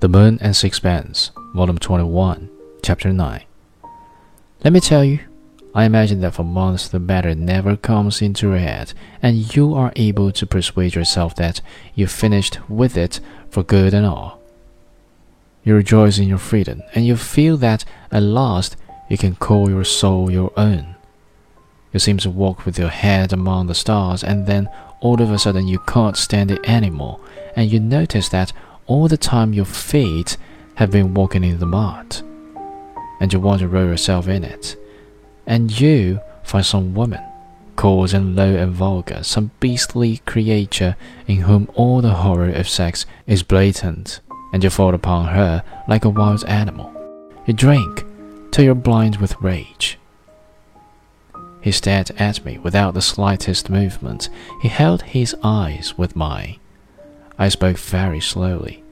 The Moon and Sixpence, Volume 21, Chapter 9. Let me tell you, I imagine that for months the matter never comes into your head, and you are able to persuade yourself that you've finished with it for good and all. You rejoice in your freedom, and you feel that at last you can call your soul your own. You seem to walk with your head among the stars, and then all of a sudden you can't stand it anymore, and you notice that all the time your feet have been walking in the mud, and you want to roll yourself in it, and you find some woman, coarse and low and vulgar, some beastly creature in whom all the horror of sex is blatant, and you fall upon her like a wild animal. You drink till you're blind with rage. He stared at me without the slightest movement. He held his eyes with mine. I spoke very slowly.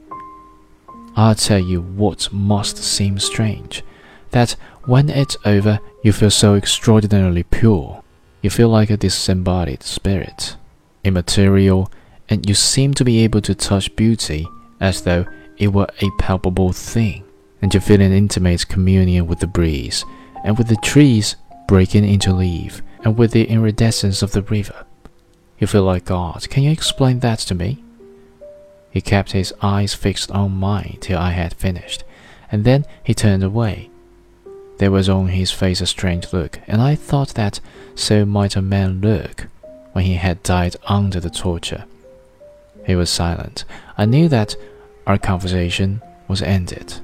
I'll tell you what must seem strange that when it's over, you feel so extraordinarily pure. You feel like a disembodied spirit, immaterial, and you seem to be able to touch beauty as though it were a palpable thing. And you feel an intimate communion with the breeze, and with the trees breaking into leaf, and with the iridescence of the river. You feel like God. Can you explain that to me? He kept his eyes fixed on mine till I had finished, and then he turned away. There was on his face a strange look, and I thought that so might a man look when he had died under the torture. He was silent. I knew that our conversation was ended.